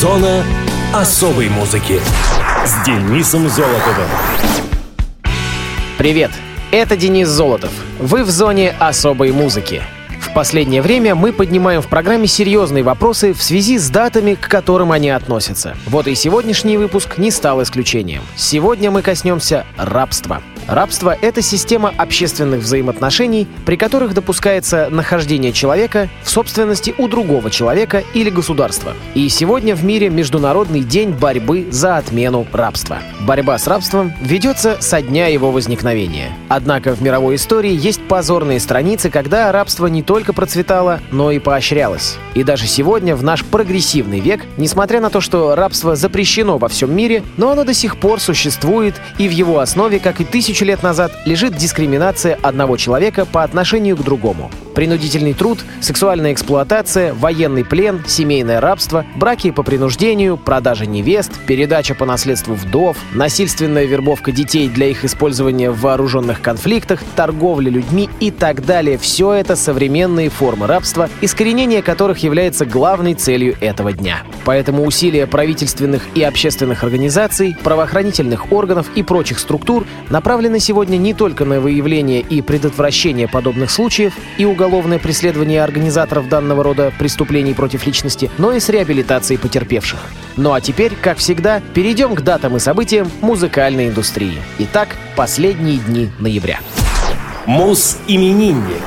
Зона особой музыки с Денисом Золотовым. Привет, это Денис Золотов. Вы в зоне особой музыки. В последнее время мы поднимаем в программе серьезные вопросы в связи с датами, к которым они относятся. Вот и сегодняшний выпуск не стал исключением. Сегодня мы коснемся рабства. Рабство — это система общественных взаимоотношений, при которых допускается нахождение человека в собственности у другого человека или государства. И сегодня в мире Международный день борьбы за отмену рабства. Борьба с рабством ведется со дня его возникновения. Однако в мировой истории есть позорные страницы, когда рабство не только процветало, но и поощрялось. И даже сегодня, в наш прогрессивный век, несмотря на то, что рабство запрещено во всем мире, но оно до сих пор существует, и в его основе, как и тысячи тысячу лет назад лежит дискриминация одного человека по отношению к другому. Принудительный труд, сексуальная эксплуатация, военный плен, семейное рабство, браки по принуждению, продажа невест, передача по наследству вдов, насильственная вербовка детей для их использования в вооруженных конфликтах, торговля людьми и так далее. Все это современные формы рабства, искоренение которых является главной целью этого дня. Поэтому усилия правительственных и общественных организаций, правоохранительных органов и прочих структур направлены сегодня не только на выявление и предотвращение подобных случаев и уголовных уголовное преследование организаторов данного рода преступлений против личности, но и с реабилитацией потерпевших. Ну а теперь, как всегда, перейдем к датам и событиям музыкальной индустрии. Итак, последние дни ноября. Мус-именинник.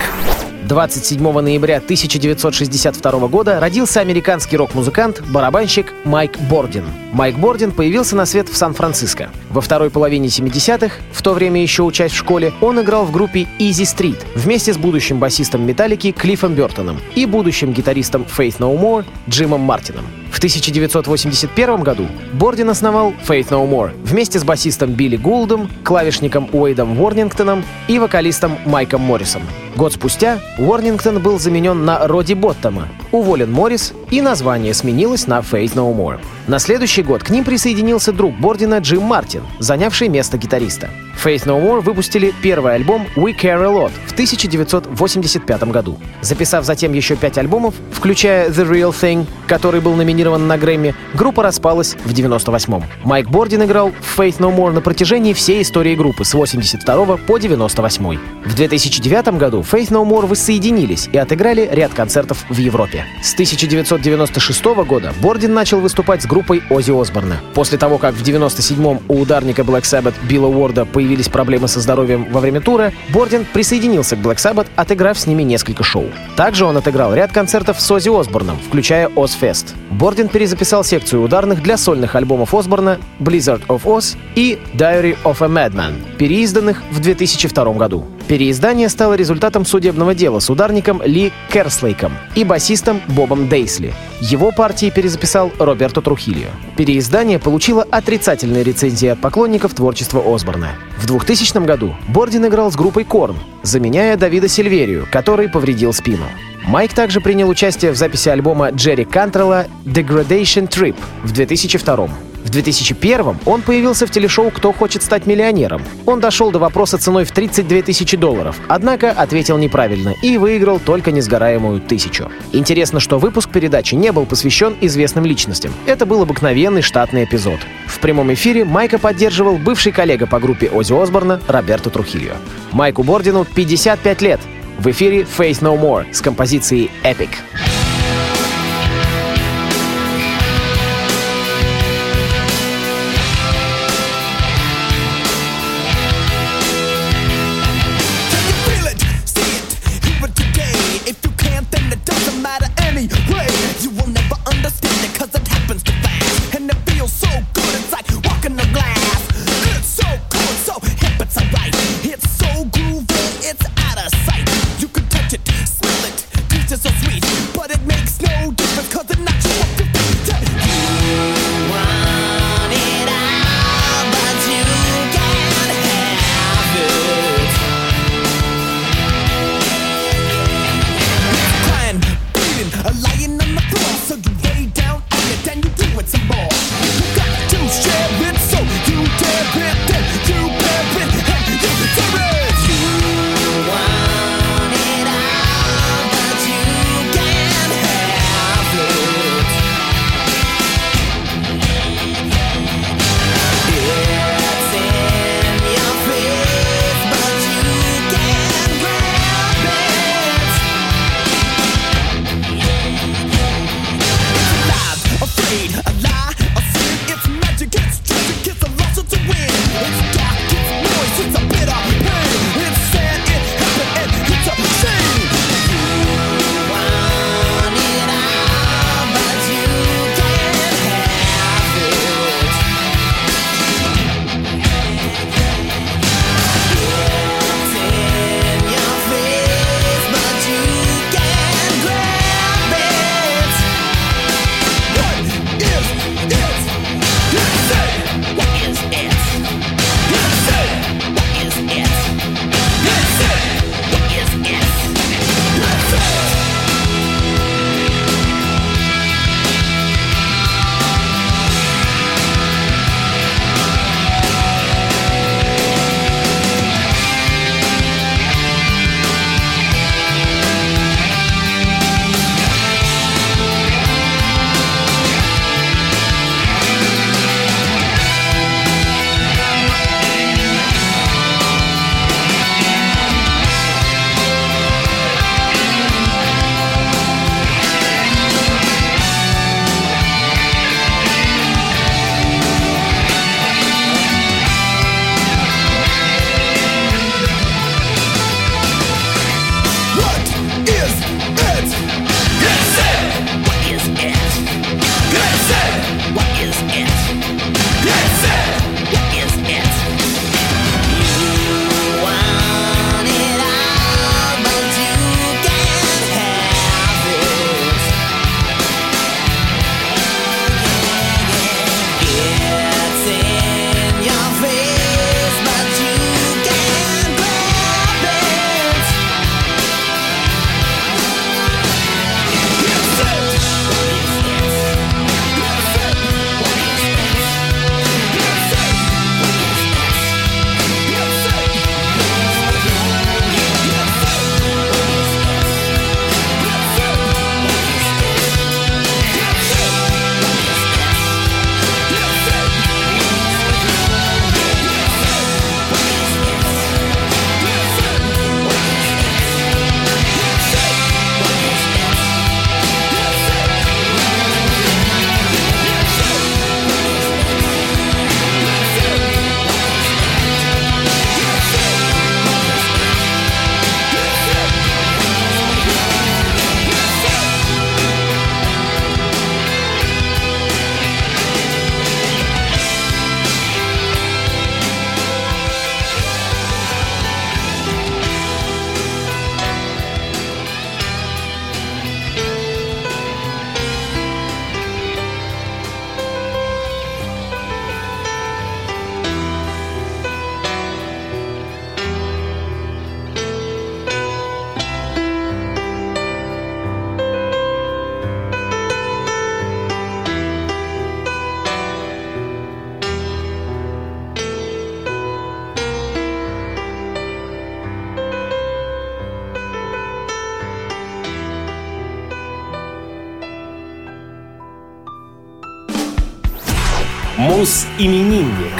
27 ноября 1962 года родился американский рок-музыкант, барабанщик Майк Бордин. Майк Бордин появился на свет в Сан-Франциско. Во второй половине 70-х, в то время еще учась в школе, он играл в группе Easy Street вместе с будущим басистом Металлики Клиффом Бертоном и будущим гитаристом Faith No More Джимом Мартином. В 1981 году Бордин основал Faith No More вместе с басистом Билли Гулдом, клавишником Уэйдом Уорнингтоном и вокалистом Майком Моррисом. Год спустя Уорнингтон был заменен на Роди Боттома, уволен Моррис, и название сменилось на Faith No More. На следующий год к ним присоединился друг Бордина Джим Мартин, занявший место гитариста. Faith No More выпустили первый альбом We Care A Lot в 1985 году. Записав затем еще пять альбомов, включая The Real Thing, который был номинирован на Грэмми, группа распалась в 98-м. Майк Бордин играл в Faith No More на протяжении всей истории группы с 82 по 98 В 2009 году Faith No More воссоединились и отыграли ряд концертов в Европе. С 1996 года Бордин начал выступать с группой Оззи Осборна. После того, как в 97-м у ударника Black Sabbath Билла Уорда появились проблемы со здоровьем во время тура, Бордин присоединился к Black Sabbath, отыграв с ними несколько шоу. Также он отыграл ряд концертов с Оззи Осборном, включая Ozfest. Бордин перезаписал секцию ударных для сольных альбомов Осборна Blizzard of Oz и Diary of a Madman, переизданных в 2002 году. Переиздание стало результатом судебного дела с ударником Ли Керслейком и басистом Бобом Дейсли. Его партии перезаписал Роберто Трухильо. Переиздание получило отрицательные рецензии от поклонников творчества Осборна. В 2000 году Бордин играл с группой Корн, заменяя Давида Сильверию, который повредил спину. Майк также принял участие в записи альбома Джерри Кантрелла «Degradation Trip» в 2002 в 2001 он появился в телешоу «Кто хочет стать миллионером». Он дошел до вопроса ценой в 32 тысячи долларов, однако ответил неправильно и выиграл только несгораемую тысячу. Интересно, что выпуск передачи не был посвящен известным личностям. Это был обыкновенный штатный эпизод. В прямом эфире Майка поддерживал бывший коллега по группе Оззи Осборна Роберто Трухильо. Майку Бордину 55 лет. В эфире Faith No More с композицией Epic. Муз-именинник.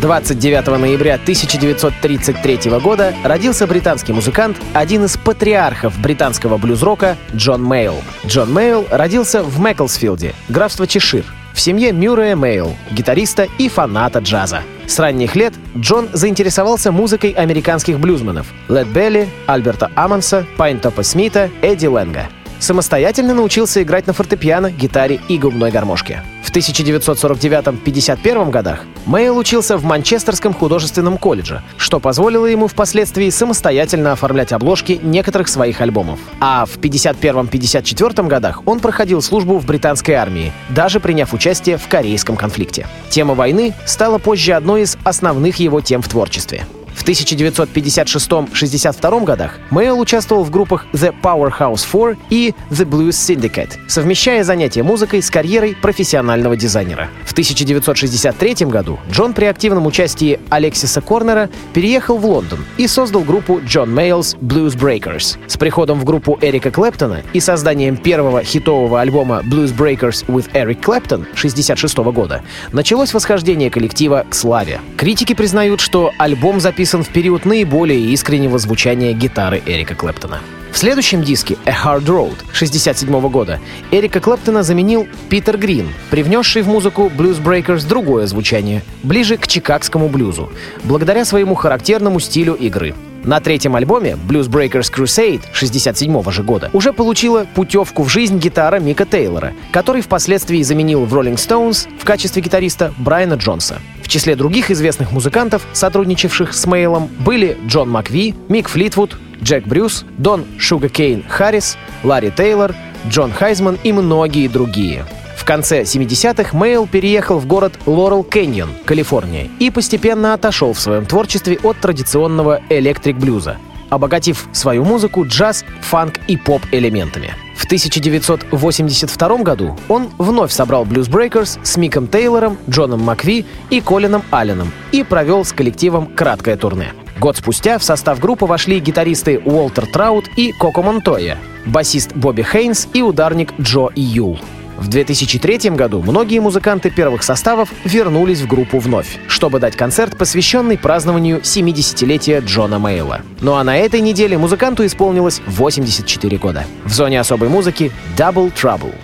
29 ноября 1933 года родился британский музыкант, один из патриархов британского блюз-рока Джон Мейолл. Джон Мейолл родился в Маклсфилде, графство Чешир, в семье Мюррея Мейолла, гитариста и фаната джаза. С ранних лет Джон заинтересовался музыкой американских блюзменов Лед Белли, Альберта Амонса, Пайнтопа Смита, Эдди Лэнга. Самостоятельно научился играть на фортепиано, гитаре и губной гармошке. В 1949-51 годах Мейл учился в Манчестерском художественном колледже, что позволило ему впоследствии самостоятельно оформлять обложки некоторых своих альбомов. А в 1951-1954 годах он проходил службу в британской армии, даже приняв участие в корейском конфликте. Тема войны стала позже одной из основных его тем в творчестве. В 1956-62 годах Мейл участвовал в группах The Powerhouse 4 и The Blues Syndicate, совмещая занятия музыкой с карьерой профессионального дизайнера. В 1963 году Джон при активном участии Алексиса Корнера переехал в Лондон и создал группу John Mayall's Blues Breakers. С приходом в группу Эрика Клэптона и созданием первого хитового альбома Blues Breakers with Eric Clapton 1966 года началось восхождение коллектива к славе. Критики признают, что альбом записан записан в период наиболее искреннего звучания гитары Эрика Клэптона. В следующем диске «A Hard Road» 1967 года Эрика Клэптона заменил Питер Грин, привнесший в музыку Blues Breakers другое звучание, ближе к чикагскому блюзу, благодаря своему характерному стилю игры. На третьем альбоме Blues Breakers Crusade 67 же года уже получила путевку в жизнь гитара Мика Тейлора, который впоследствии заменил в Rolling Stones в качестве гитариста Брайана Джонса. В числе других известных музыкантов, сотрудничавших с Мейлом, были Джон Макви, Мик Флитвуд, Джек Брюс, Дон Шугакейн Харрис, Ларри Тейлор, Джон Хайзман и многие другие. Конце 70-х Мейл переехал в город Лорел Кэньон, Калифорния, и постепенно отошел в своем творчестве от традиционного электрик-блюза, обогатив свою музыку джаз, фанк и поп-элементами. В 1982 году он вновь собрал Blues Breakers с Миком Тейлором, Джоном Макви и Колином Алленом и провел с коллективом краткое турне. Год спустя в состав группы вошли гитаристы Уолтер Траут и Коко Монтоя, басист Бобби Хейнс и ударник Джо Юл. В 2003 году многие музыканты первых составов вернулись в группу вновь, чтобы дать концерт, посвященный празднованию 70-летия Джона Мейла. Ну а на этой неделе музыканту исполнилось 84 года. В зоне особой музыки Double Trouble.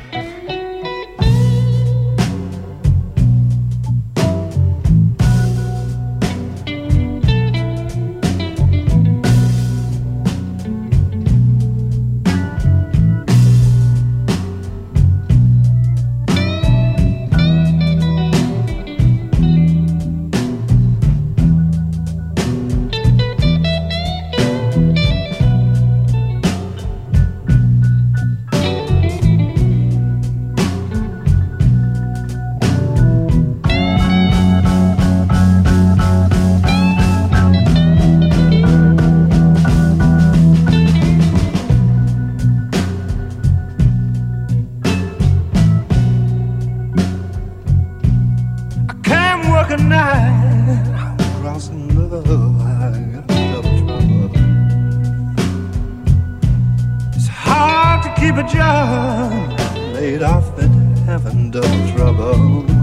crossing love. I trouble. It's hard to keep a job laid off and having double trouble.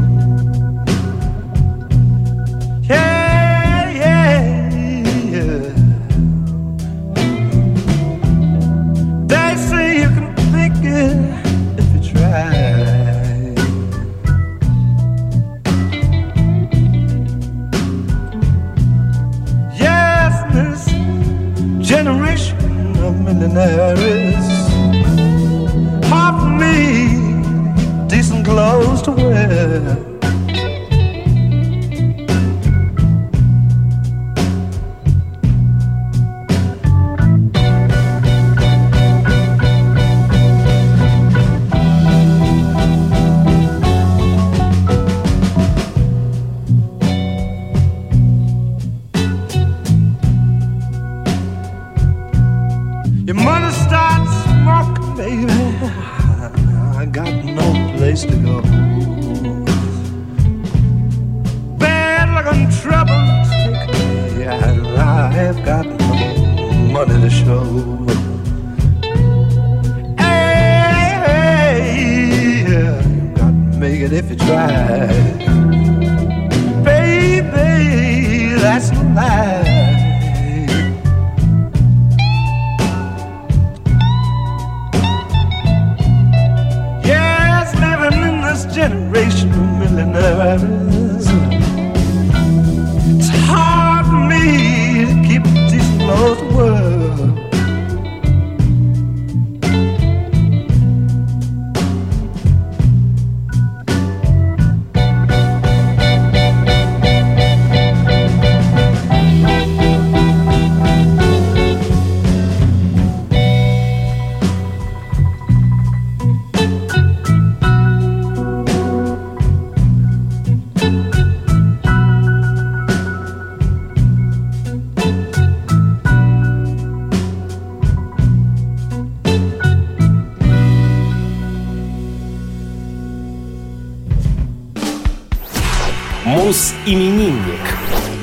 If you try. Мус-именинник.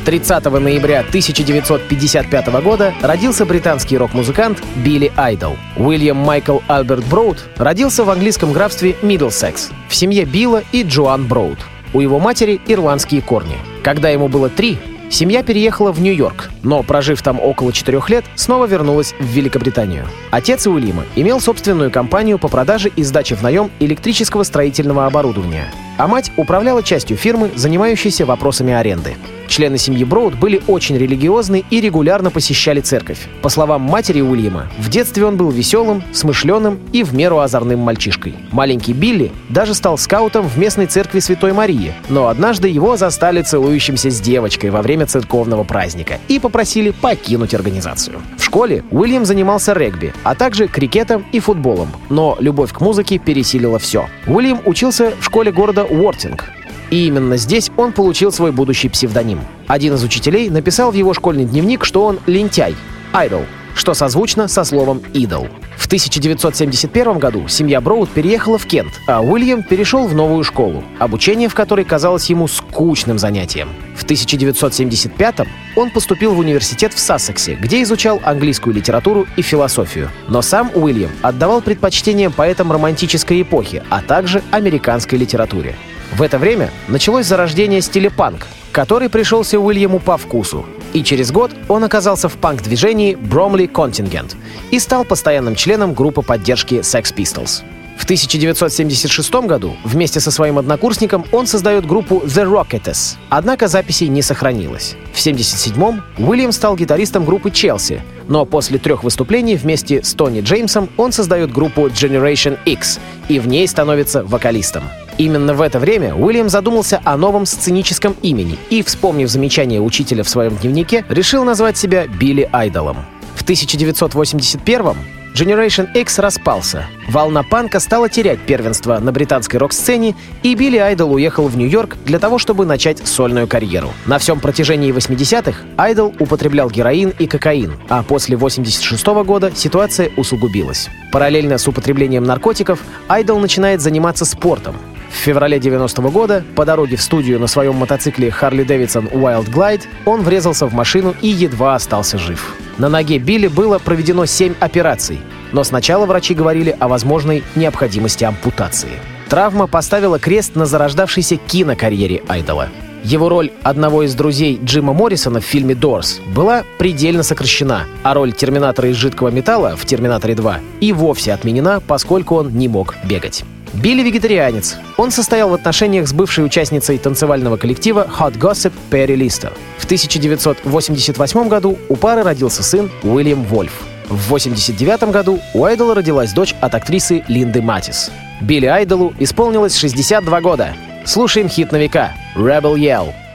30 ноября 1955 года родился британский рок-музыкант Билли Айдол. Уильям Майкл Альберт Броуд родился в английском графстве Миддлсекс в семье Билла и Джоан Броуд. У его матери ирландские корни. Когда ему было три, Семья переехала в Нью-Йорк, но, прожив там около четырех лет, снова вернулась в Великобританию. Отец Уильяма имел собственную компанию по продаже и сдаче в наем электрического строительного оборудования, а мать управляла частью фирмы, занимающейся вопросами аренды. Члены семьи Броуд были очень религиозны и регулярно посещали церковь. По словам матери Уильяма, в детстве он был веселым, смышленым и в меру озорным мальчишкой. Маленький Билли даже стал скаутом в местной церкви Святой Марии, но однажды его застали целующимся с девочкой во время церковного праздника и попросили покинуть организацию. В школе Уильям занимался регби, а также крикетом и футболом, но любовь к музыке пересилила все. Уильям учился в школе города Уортинг, и именно здесь он получил свой будущий псевдоним. Один из учителей написал в его школьный дневник, что он лентяй, idol, что созвучно со словом «идол». В 1971 году семья Броуд переехала в Кент, а Уильям перешел в новую школу, обучение в которой казалось ему скучным занятием. В 1975 он поступил в университет в Сассексе, где изучал английскую литературу и философию. Но сам Уильям отдавал предпочтение поэтам романтической эпохи, а также американской литературе. В это время началось зарождение стиля панк, который пришелся Уильяму по вкусу. И через год он оказался в панк-движении Bromley Contingent и стал постоянным членом группы поддержки Sex Pistols. В 1976 году вместе со своим однокурсником он создает группу The Rockettes, однако записей не сохранилось. В 1977-м Уильям стал гитаристом группы Челси, но после трех выступлений вместе с Тони Джеймсом он создает группу Generation X и в ней становится вокалистом. Именно в это время Уильям задумался о новом сценическом имени и, вспомнив замечание учителя в своем дневнике, решил назвать себя Билли Айдолом. В 1981-м Generation X распался. Волна панка стала терять первенство на британской рок-сцене, и Билли Айдол уехал в Нью-Йорк для того, чтобы начать сольную карьеру. На всем протяжении 80-х Айдол употреблял героин и кокаин, а после 86 -го года ситуация усугубилась. Параллельно с употреблением наркотиков Айдол начинает заниматься спортом. В феврале 90 -го года по дороге в студию на своем мотоцикле Harley Davidson Wild Glide он врезался в машину и едва остался жив. На ноге Билли было проведено 7 операций, но сначала врачи говорили о возможной необходимости ампутации. Травма поставила крест на зарождавшейся кинокарьере Айдола. Его роль одного из друзей Джима Моррисона в фильме «Дорс» была предельно сокращена, а роль Терминатора из жидкого металла в «Терминаторе 2» и вовсе отменена, поскольку он не мог бегать. Билли вегетарианец. Он состоял в отношениях с бывшей участницей танцевального коллектива Hot Gossip Перри Листер. В 1988 году у пары родился сын Уильям Вольф. В 1989 году у Айдола родилась дочь от актрисы Линды Матис. Билли Айдолу исполнилось 62 года. Слушаем хит на века «Rebel Yell».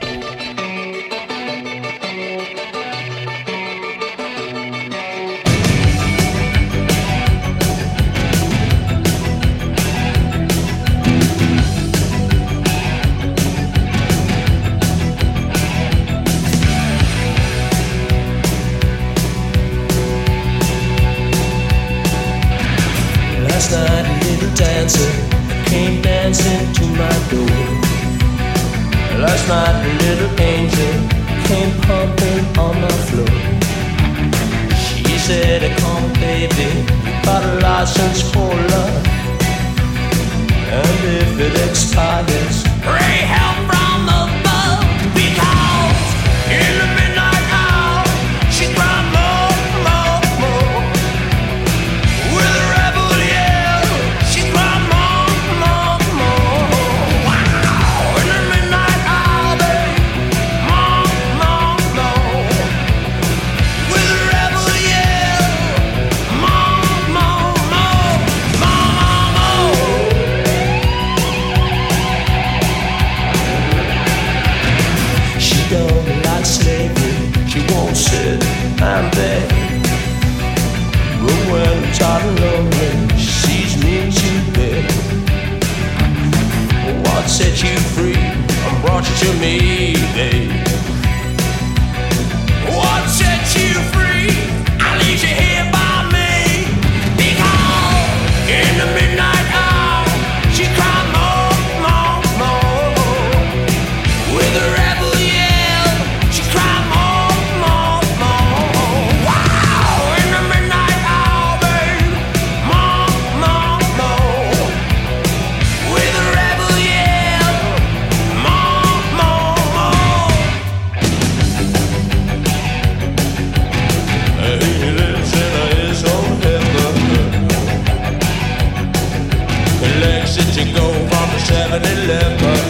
set you free I brought you to me, babe. to go from a 7-Eleven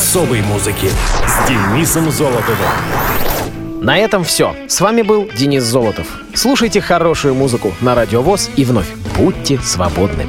особой музыки с Денисом Золотовым. На этом все. С вами был Денис Золотов. Слушайте хорошую музыку на Радиовоз и вновь будьте свободны.